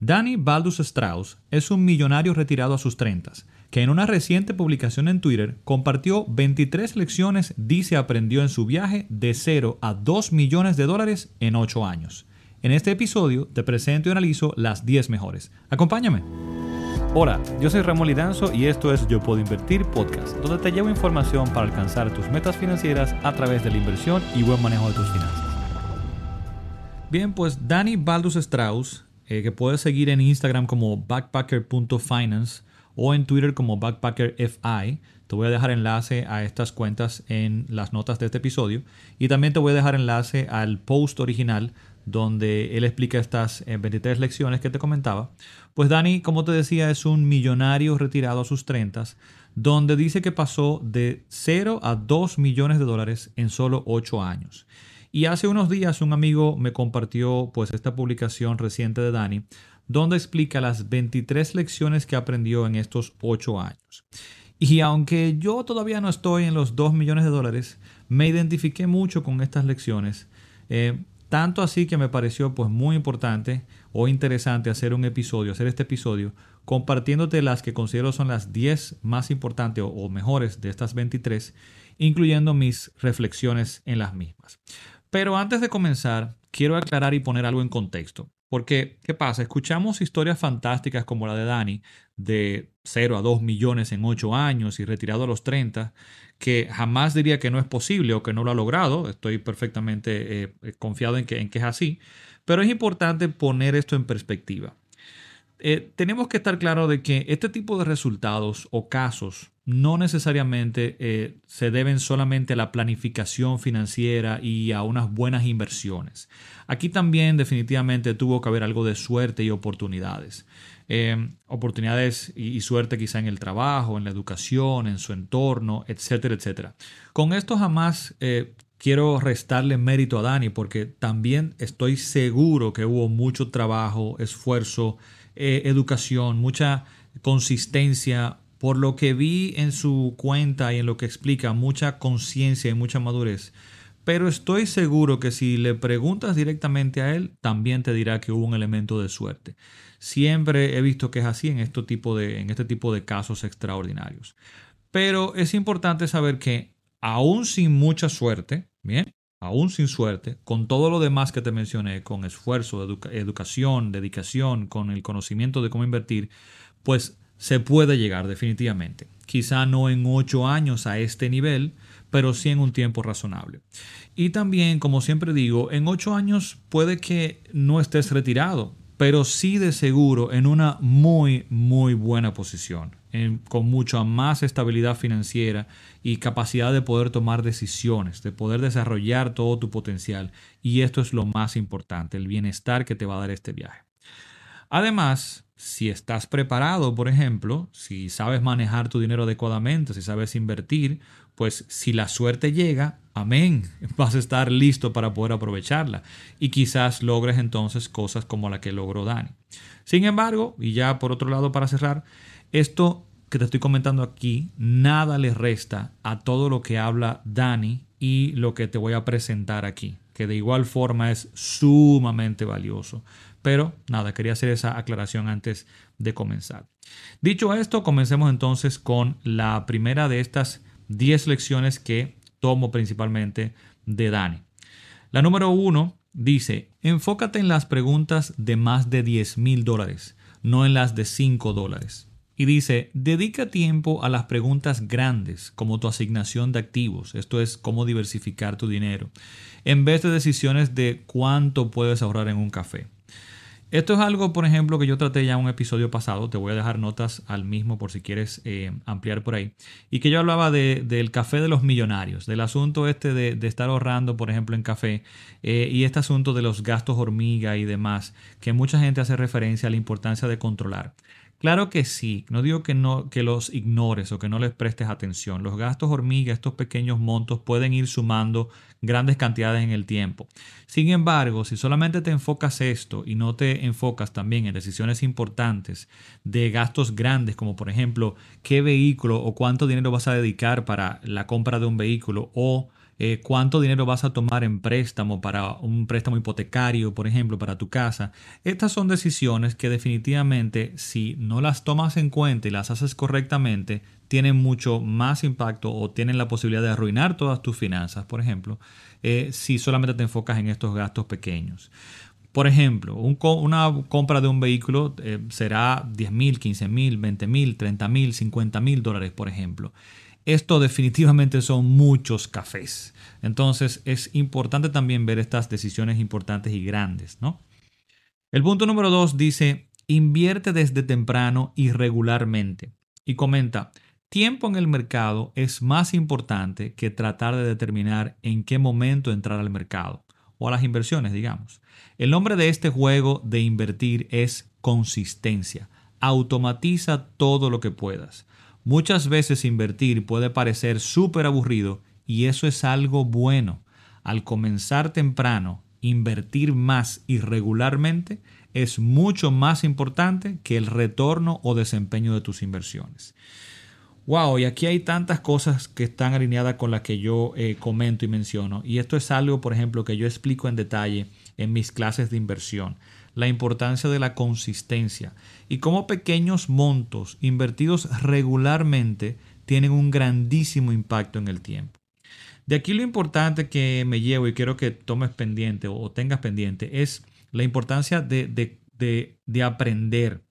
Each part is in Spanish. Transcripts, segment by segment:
Danny Baldus Strauss es un millonario retirado a sus 30, que en una reciente publicación en Twitter compartió 23 lecciones dice aprendió en su viaje de 0 a 2 millones de dólares en 8 años. En este episodio te presento y analizo las 10 mejores. Acompáñame. Hola, yo soy Ramón Lidanzo y esto es Yo Puedo Invertir Podcast, donde te llevo información para alcanzar tus metas financieras a través de la inversión y buen manejo de tus finanzas. Bien, pues Danny Baldus Strauss, eh, que puedes seguir en Instagram como backpacker.finance o en Twitter como backpackerfi. Te voy a dejar enlace a estas cuentas en las notas de este episodio y también te voy a dejar enlace al post original donde él explica estas 23 eh, lecciones que te comentaba. Pues Dani, como te decía, es un millonario retirado a sus 30, donde dice que pasó de 0 a 2 millones de dólares en solo 8 años. Y hace unos días un amigo me compartió pues esta publicación reciente de Dani, donde explica las 23 lecciones que aprendió en estos 8 años. Y aunque yo todavía no estoy en los 2 millones de dólares, me identifiqué mucho con estas lecciones. Eh, tanto así que me pareció pues muy importante o interesante hacer un episodio, hacer este episodio, compartiéndote las que considero son las 10 más importantes o, mejores de estas 23, incluyendo mis reflexiones en las mismas. Pero antes de comenzar, quiero aclarar y poner algo en contexto. Porque, ¿qué pasa? Escuchamos historias fantásticas como la de Dani, de 0 a 2 millones en 8 años y retirado a los 30, que jamás diría que no es posible o que no lo ha logrado. Estoy perfectamente eh, confiado en que, en que es así. Pero es importante poner esto en perspectiva. Eh, tenemos que estar claros de que este tipo de resultados o casos no necesariamente eh, se deben solamente a la planificación financiera y a unas buenas inversiones. Aquí también definitivamente tuvo que haber algo de suerte y oportunidades. Eh, oportunidades y, suerte quizá en el trabajo, en la educación, en su entorno, etcétera, etcétera. Con esto jamás quiero restarle mérito a Dani porque también estoy seguro que hubo mucho trabajo, esfuerzo, eh, educación, mucha consistencia, por lo que vi en su cuenta y en lo que explica, mucha conciencia y mucha madurez. Pero estoy seguro que si le preguntas directamente a él, también te dirá que hubo un elemento de suerte. Siempre he visto que es así en este tipo de, en este tipo de casos extraordinarios. Pero es importante saber que aún sin mucha suerte, bien, aún sin suerte, con todo lo demás que te mencioné, con esfuerzo, educación, dedicación, con el conocimiento de cómo invertir, pues se puede llegar definitivamente. Quizá no en ocho años a este nivel, pero sí en un tiempo razonable. Y también, como siempre digo, en ocho años puede que no estés retirado, pero sí de seguro en una muy, muy buena posición con mucha más estabilidad financiera y capacidad de poder tomar decisiones, de poder desarrollar todo tu potencial. Y esto es lo más importante, el bienestar que te va a dar este viaje. Además, si estás preparado, por ejemplo, si sabes manejar tu dinero adecuadamente, si sabes invertir, pues si la suerte llega, amén, vas a estar listo para poder aprovecharla y quizás logres entonces cosas como la que logró Dani. Sin embargo, y ya por otro lado para cerrar, esto que te estoy comentando aquí, nada le resta a todo lo que habla Dani y lo que te voy a presentar aquí, que de igual forma es sumamente valioso. Pero nada, quería hacer esa aclaración antes de comenzar. Dicho esto, comencemos entonces con la primera de estas 10 lecciones que tomo principalmente de Dani. La número uno dice, enfócate en las preguntas de más de 10 mil dólares, no en las de 5 dólares. Y dice, dedica tiempo a las preguntas grandes, como tu asignación de activos, esto es cómo diversificar tu dinero, en vez de decisiones de cuánto puedes ahorrar en un café. Esto es algo, por ejemplo, que yo traté ya en un episodio pasado, te voy a dejar notas al mismo por si quieres eh, ampliar por ahí, y que yo hablaba del café de los millonarios, del asunto este de, estar ahorrando, por ejemplo, en café, eh, y este asunto de los gastos hormiga y demás, que mucha gente hace referencia a la importancia de controlar. Claro que sí, no digo que, no, que los ignores o que no les prestes atención. Los gastos hormiga, estos pequeños montos, pueden ir sumando grandes cantidades en el tiempo. Sin embargo, si solamente te enfocas esto y no te enfocas también en decisiones importantes de gastos grandes, como por ejemplo qué vehículo o cuánto dinero vas a dedicar para la compra de un vehículo o eh, cuánto dinero vas a tomar en préstamo para un préstamo hipotecario, por ejemplo, para tu casa. Estas son decisiones que definitivamente si no las tomas en cuenta y las haces correctamente, tienen mucho más impacto o tienen la posibilidad de arruinar todas tus finanzas, por ejemplo, eh, si solamente te enfocas en estos gastos pequeños. Por ejemplo, una compra de un vehículo eh, será 10 mil, 15 mil, 20 mil, 30 mil, 50 mil dólares, por ejemplo. Esto definitivamente son muchos cafés. Entonces es importante también ver estas decisiones importantes y grandes, ¿no? El punto número dos dice, invierte desde temprano y regularmente. Y comenta, tiempo en el mercado es más importante que tratar de determinar en qué momento entrar al mercado o a las inversiones, digamos. El nombre de este juego de invertir es consistencia. Automatiza todo lo que puedas. Muchas veces invertir puede parecer súper aburrido y eso es algo bueno. Al comenzar temprano, invertir más y regularmente es mucho más importante que el retorno o desempeño de tus inversiones. Wow, y aquí hay tantas cosas que están alineadas con las que yo eh, comento y menciono. Y esto es algo, por ejemplo, que yo explico en detalle en mis clases de inversión. La importancia de la consistencia y cómo pequeños montos invertidos regularmente tienen un grandísimo impacto en el tiempo. De aquí lo importante que me llevo y quiero que tomes pendiente o tengas pendiente es la importancia de, de, de aprender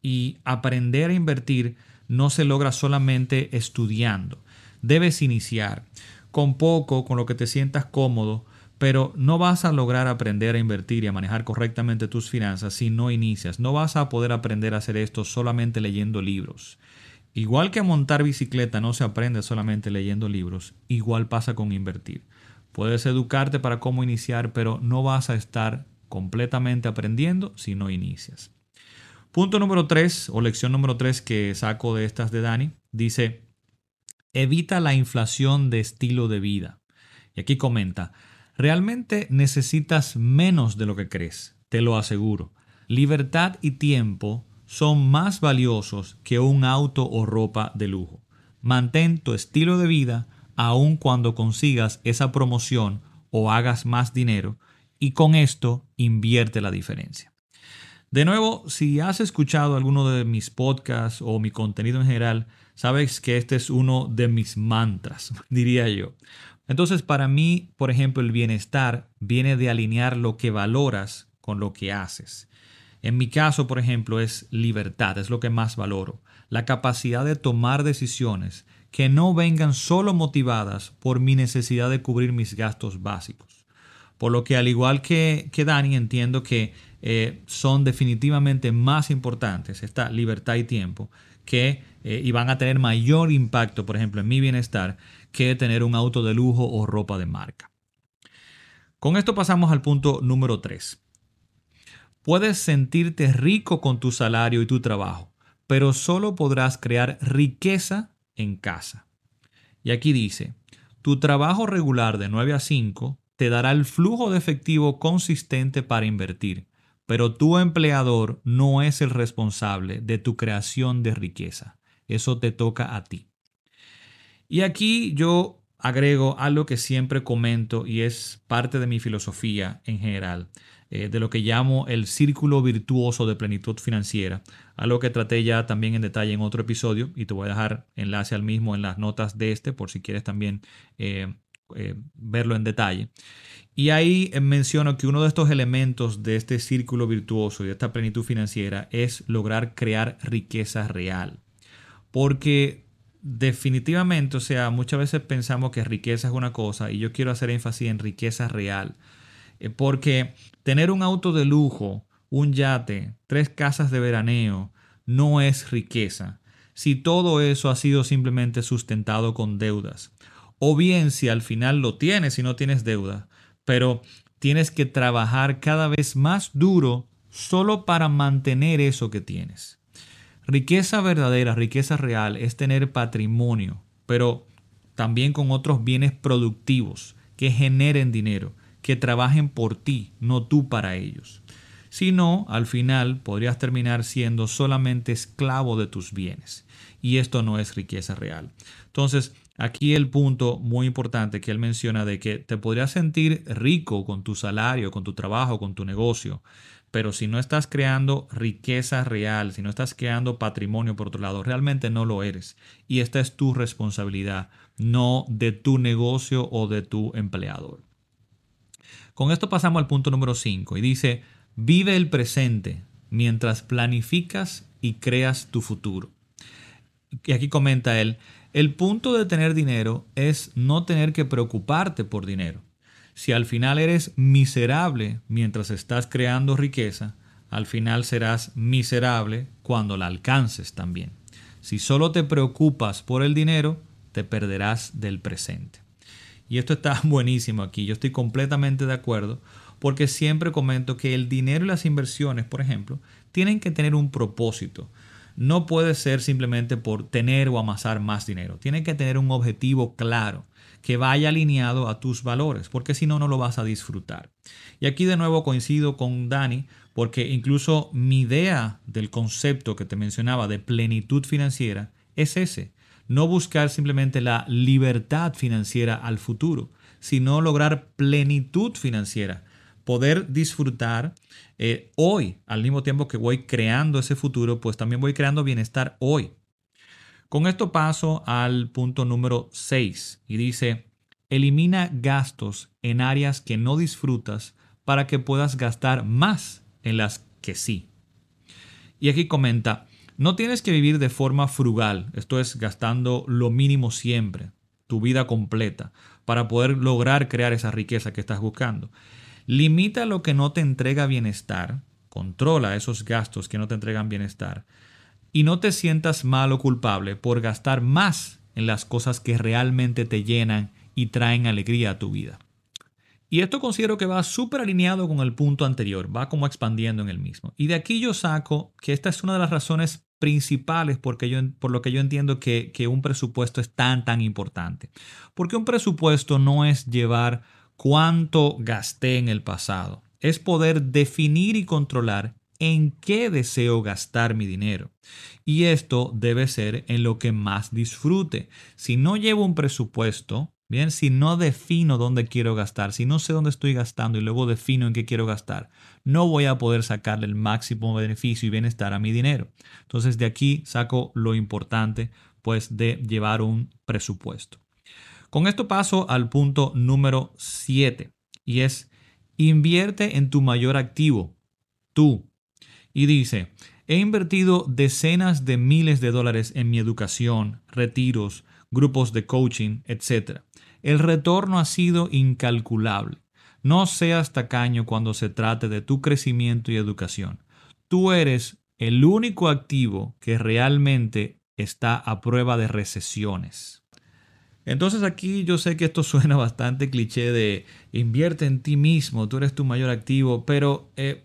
y aprender a invertir no se logra solamente estudiando. Debes iniciar con poco, con lo que te sientas cómodo, pero no vas a lograr aprender a invertir y a manejar correctamente tus finanzas si no inicias. No vas a poder aprender a hacer esto solamente leyendo libros. Igual que montar bicicleta no se aprende solamente leyendo libros, igual pasa con invertir. Puedes educarte para cómo iniciar, pero no vas a estar completamente aprendiendo si no inicias. Punto número 3 o lección número 3 que saco de estas de Dani dice, evita la inflación de estilo de vida. Y aquí comenta, realmente necesitas menos de lo que crees, te lo aseguro. Libertad y tiempo son más valiosos que un auto o ropa de lujo. Mantén tu estilo de vida aun cuando consigas esa promoción o hagas más dinero y con esto invierte la diferencia. De nuevo, si has escuchado alguno de mis podcasts o mi contenido en general, sabes que este es uno de mis mantras, diría yo. Entonces, para mí, por ejemplo, el bienestar viene de alinear lo que valoras con lo que haces. En mi caso, por ejemplo, es libertad, es lo que más valoro. La capacidad de tomar decisiones que no vengan solo motivadas por mi necesidad de cubrir mis gastos básicos. Por lo que, al igual que, que Dani, entiendo que eh, son definitivamente más importantes, esta libertad y tiempo, que eh, y van a tener mayor impacto, por ejemplo, en mi bienestar, que tener un auto de lujo o ropa de marca. Con esto pasamos al punto número 3. Puedes sentirte rico con tu salario y tu trabajo, pero solo podrás crear riqueza en casa. Y aquí dice, tu trabajo regular de 9 a 5 te dará el flujo de efectivo consistente para invertir, pero tu empleador no es el responsable de tu creación de riqueza. Eso te toca a ti. Y aquí yo agrego algo que siempre comento y es parte de mi filosofía en general, eh, de lo que llamo el círculo virtuoso de plenitud financiera, algo que traté ya también en detalle en otro episodio y te voy a dejar enlace al mismo en las notas de este por si quieres también eh, eh, verlo en detalle. Y ahí eh, menciono que uno de estos elementos de este círculo virtuoso y de esta plenitud financiera es lograr crear riqueza real. Porque definitivamente, o sea, muchas veces pensamos que riqueza es una cosa y yo quiero hacer énfasis en riqueza real. Eh, porque tener un auto de lujo, un yate, tres casas de veraneo, no es riqueza. Si todo eso ha sido simplemente sustentado con deudas. O bien si al final lo tienes y no tienes deuda, pero tienes que trabajar cada vez más duro solo para mantener eso que tienes. Riqueza verdadera, riqueza real es tener patrimonio, pero también con otros bienes productivos que generen dinero, que trabajen por ti, no tú para ellos. Si no, al final podrías terminar siendo solamente esclavo de tus bienes. Y esto no es riqueza real. Entonces, Aquí el punto muy importante que él menciona de que te podrías sentir rico con tu salario, con tu trabajo, con tu negocio, pero si no estás creando riqueza real, si no estás creando patrimonio por otro lado, realmente no lo eres. Y esta es tu responsabilidad, no de tu negocio o de tu empleador. Con esto pasamos al punto número 5 y dice, vive el presente mientras planificas y creas tu futuro. Y aquí comenta él, el punto de tener dinero es no tener que preocuparte por dinero. Si al final eres miserable mientras estás creando riqueza, al final serás miserable cuando la alcances también. Si solo te preocupas por el dinero, te perderás del presente. Y esto está buenísimo aquí, yo estoy completamente de acuerdo, porque siempre comento que el dinero y las inversiones, por ejemplo, tienen que tener un propósito. No puede ser simplemente por tener o amasar más dinero, tiene que tener un objetivo claro que vaya alineado a tus valores, porque si no, no lo vas a disfrutar. Y aquí de nuevo coincido con Dani, porque incluso mi idea del concepto que te mencionaba de plenitud financiera es ese, no buscar simplemente la libertad financiera al futuro, sino lograr plenitud financiera, poder disfrutar eh, hoy, al mismo tiempo que voy creando ese futuro, pues también voy creando bienestar hoy. Con esto paso al punto número 6 y dice, elimina gastos en áreas que no disfrutas para que puedas gastar más en las que sí. Y aquí comenta, no tienes que vivir de forma frugal, esto es gastando lo mínimo siempre, tu vida completa, para poder lograr crear esa riqueza que estás buscando. Limita lo que no te entrega bienestar, controla esos gastos que no te entregan bienestar y no te sientas mal o culpable por gastar más en las cosas que realmente te llenan y traen alegría a tu vida. Y esto considero que va súper alineado con el punto anterior, va como expandiendo en el mismo. Y de aquí yo saco que esta es una de las razones principales porque yo, por lo que yo entiendo que, que un presupuesto es tan, tan importante. Porque un presupuesto no es llevar cuánto gasté en el pasado, es poder definir y controlar en qué deseo gastar mi dinero. Y esto debe ser en lo que más disfrute. Si no llevo un presupuesto, bien, si no defino dónde quiero gastar, si no sé dónde estoy gastando y luego defino en qué quiero gastar, no voy a poder sacarle el máximo beneficio y bienestar a mi dinero. Entonces de aquí saco lo importante pues de llevar un presupuesto. Con esto paso al punto número 7 y es invierte en tu mayor activo, tú, y dice, he invertido decenas de miles de dólares en mi educación, retiros, grupos de coaching, etc. El retorno ha sido incalculable. No seas tacaño cuando se trate de tu crecimiento y educación. Tú eres el único activo que realmente está a prueba de recesiones. Entonces aquí yo sé que esto suena bastante cliché de invierte en ti mismo, tú eres tu mayor activo, pero eh,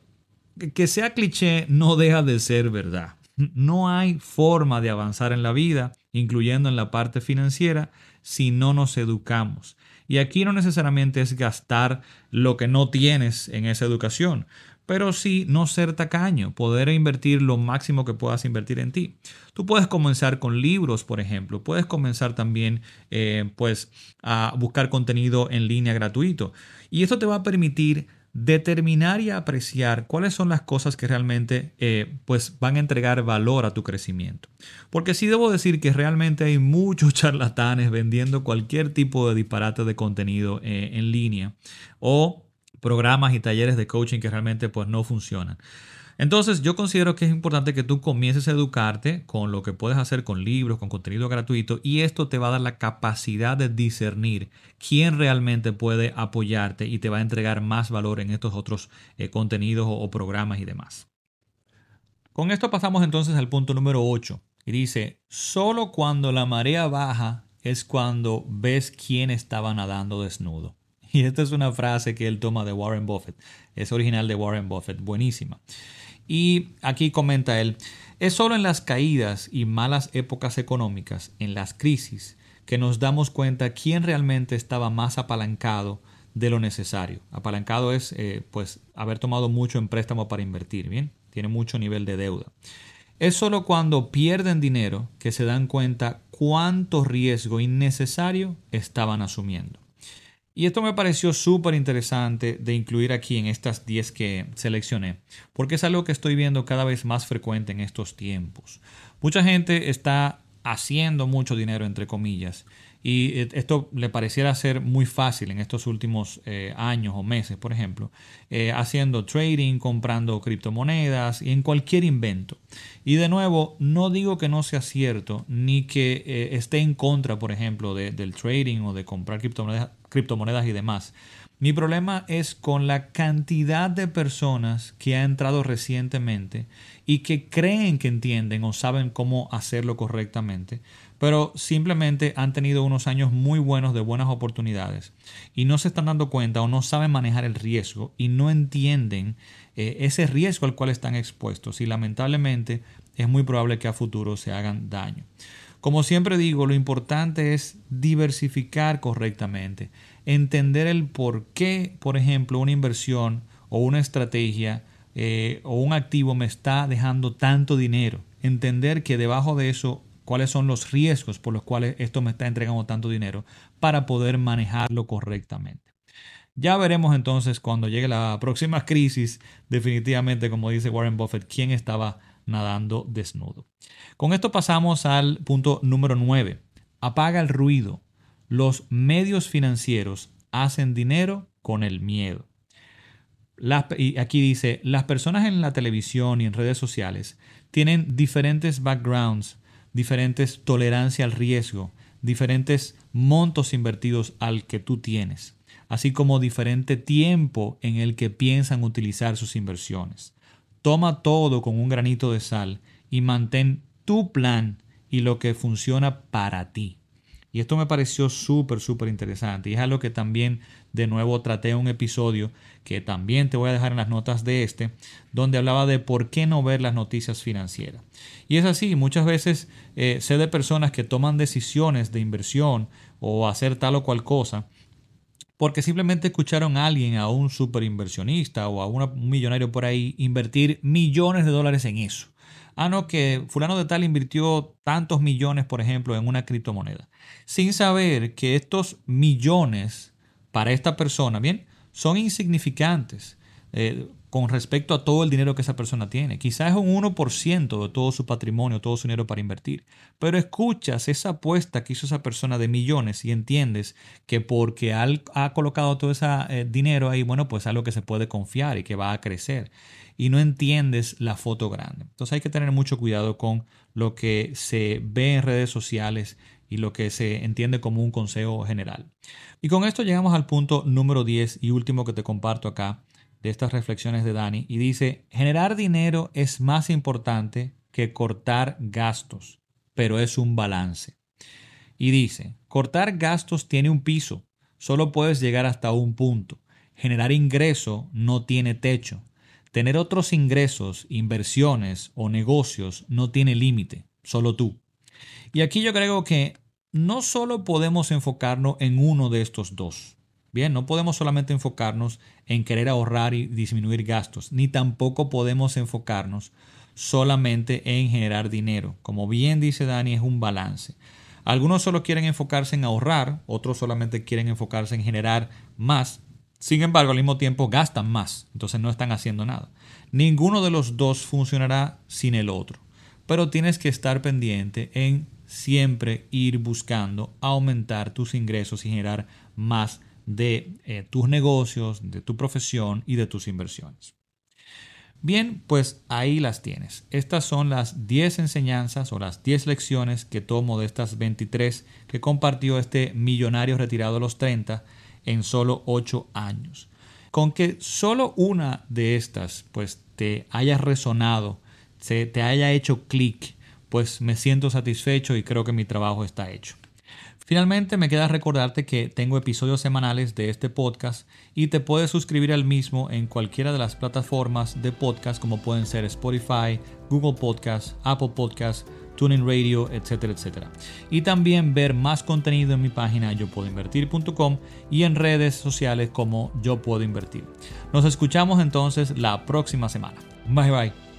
que sea cliché no deja de ser verdad. No hay forma de avanzar en la vida, incluyendo en la parte financiera, si no nos educamos. Y aquí no necesariamente es gastar lo que no tienes en esa educación, pero sí no ser tacaño, poder invertir lo máximo que puedas invertir en ti. Tú puedes comenzar con libros, por ejemplo, puedes comenzar también eh, pues a buscar contenido en línea gratuito y esto te va a permitir determinar y apreciar cuáles son las cosas que realmente eh, pues van a entregar valor a tu crecimiento. Porque sí debo decir que realmente hay muchos charlatanes vendiendo cualquier tipo de disparate de contenido eh, en línea o programas y talleres de coaching que realmente pues no funcionan. Entonces yo considero que es importante que tú comiences a educarte con lo que puedes hacer con libros, con contenido gratuito y esto te va a dar la capacidad de discernir quién realmente puede apoyarte y te va a entregar más valor en estos otros eh, contenidos o, programas y demás. Con esto pasamos entonces al punto número 8 y dice, solo cuando la marea baja es cuando ves quién estaba nadando desnudo. Y esta es una frase que él toma de Warren Buffett. Es original de Warren Buffett, buenísima. Y aquí comenta él, es solo en las caídas y malas épocas económicas, en las crisis, que nos damos cuenta quién realmente estaba más apalancado de lo necesario. Apalancado es eh, pues haber tomado mucho en préstamo para invertir, bien, tiene mucho nivel de deuda. Es solo cuando pierden dinero que se dan cuenta cuánto riesgo innecesario estaban asumiendo. Y esto me pareció súper interesante de incluir aquí en estas 10 que seleccioné, porque es algo que estoy viendo cada vez más frecuente en estos tiempos. Mucha gente está haciendo mucho dinero, entre comillas, y esto le pareciera ser muy fácil en estos últimos eh, años o meses, por ejemplo, eh, haciendo trading, comprando criptomonedas y en cualquier invento. Y de nuevo, no digo que no sea cierto, ni que eh, esté en contra, por ejemplo, del trading o de comprar criptomonedas y demás. Mi problema es con la cantidad de personas que ha entrado recientemente y que creen que entienden o saben cómo hacerlo correctamente, pero simplemente han tenido unos años muy buenos de buenas oportunidades y no se están dando cuenta o no saben manejar el riesgo y no entienden eh, ese riesgo al cual están expuestos y lamentablemente es muy probable que a futuro se hagan daño. Como siempre digo, lo importante es diversificar correctamente, entender el por qué, por ejemplo, una inversión o una estrategia eh, o un activo me está dejando tanto dinero, entender que debajo de eso cuáles son los riesgos por los cuales esto me está entregando tanto dinero para poder manejarlo correctamente. Ya veremos entonces cuando llegue la próxima crisis, definitivamente, como dice Warren Buffett, quién estaba nadando desnudo. Con esto pasamos al punto número 9. Apaga el ruido. Los medios financieros hacen dinero con el miedo. y aquí dice, las personas en la televisión y en redes sociales tienen diferentes backgrounds diferentes tolerancia al riesgo, diferentes montos invertidos al que tú tienes, así como diferente tiempo en el que piensan utilizar sus inversiones. Toma todo con un granito de sal y mantén tu plan y lo que funciona para ti. Y esto me pareció súper, súper interesante. Y es algo que también de nuevo traté en un episodio que también te voy a dejar en las notas de este, donde hablaba de por qué no ver las noticias financieras. Y es así, muchas veces eh, sé de personas que toman decisiones de inversión o hacer tal o cual cosa porque simplemente escucharon a alguien, a un super inversionista o a un millonario por ahí, invertir millones de dólares en eso. Ah, no, que fulano de tal invirtió tantos millones, por ejemplo, en una criptomoneda. Sin saber que estos millones para esta persona, bien, son insignificantes eh, con respecto a todo el dinero que esa persona tiene. Quizás es un 1% de todo su patrimonio, todo su dinero para invertir. Pero escuchas esa apuesta que hizo esa persona de millones y entiendes que porque ha colocado todo ese eh, dinero ahí, bueno, pues es algo que se puede confiar y que va a crecer. Y no entiendes la foto grande. Entonces hay que tener mucho cuidado con lo que se ve en redes sociales y lo que se entiende como un consejo general. Y con esto llegamos al punto número 10 y último que te comparto acá de estas reflexiones de Dani y dice, generar dinero es más importante que cortar gastos, pero es un balance. Y dice, cortar gastos tiene un piso, solo puedes llegar hasta un punto. Generar ingreso no tiene techo. Tener otros ingresos, inversiones o negocios no tiene límite, solo tú. Y aquí yo creo que no solo podemos enfocarnos en uno de estos dos. Bien, no podemos solamente enfocarnos en querer ahorrar y disminuir gastos, ni tampoco podemos enfocarnos solamente en generar dinero. Como bien dice Dani, es un balance. Algunos solo quieren enfocarse en ahorrar, otros solamente quieren enfocarse en generar más. Sin embargo, al mismo tiempo gastan más, entonces no están haciendo nada. Ninguno de los dos funcionará sin el otro, pero tienes que estar pendiente en siempre ir buscando aumentar tus ingresos y generar más de eh, tus negocios, de tu profesión y de tus inversiones. Bien, pues ahí las tienes. Estas son las 10 enseñanzas o las 10 lecciones que tomo de estas 23 que compartió este millonario retirado a los 30 en solo 8 años. Con que solo una de estas pues te haya resonado, se te haya hecho clic pues me siento satisfecho y creo que mi trabajo está hecho. Finalmente me queda recordarte que tengo episodios semanales de este podcast y te puedes suscribir al mismo en cualquiera de las plataformas de podcast como pueden ser Spotify, Google Podcast, Apple Podcast, TuneIn Radio, etcétera, etcétera. Y también ver más contenido en mi página yo puedo invertir.com y en redes sociales como yo puedo invertir. Nos escuchamos entonces la próxima semana. Bye bye.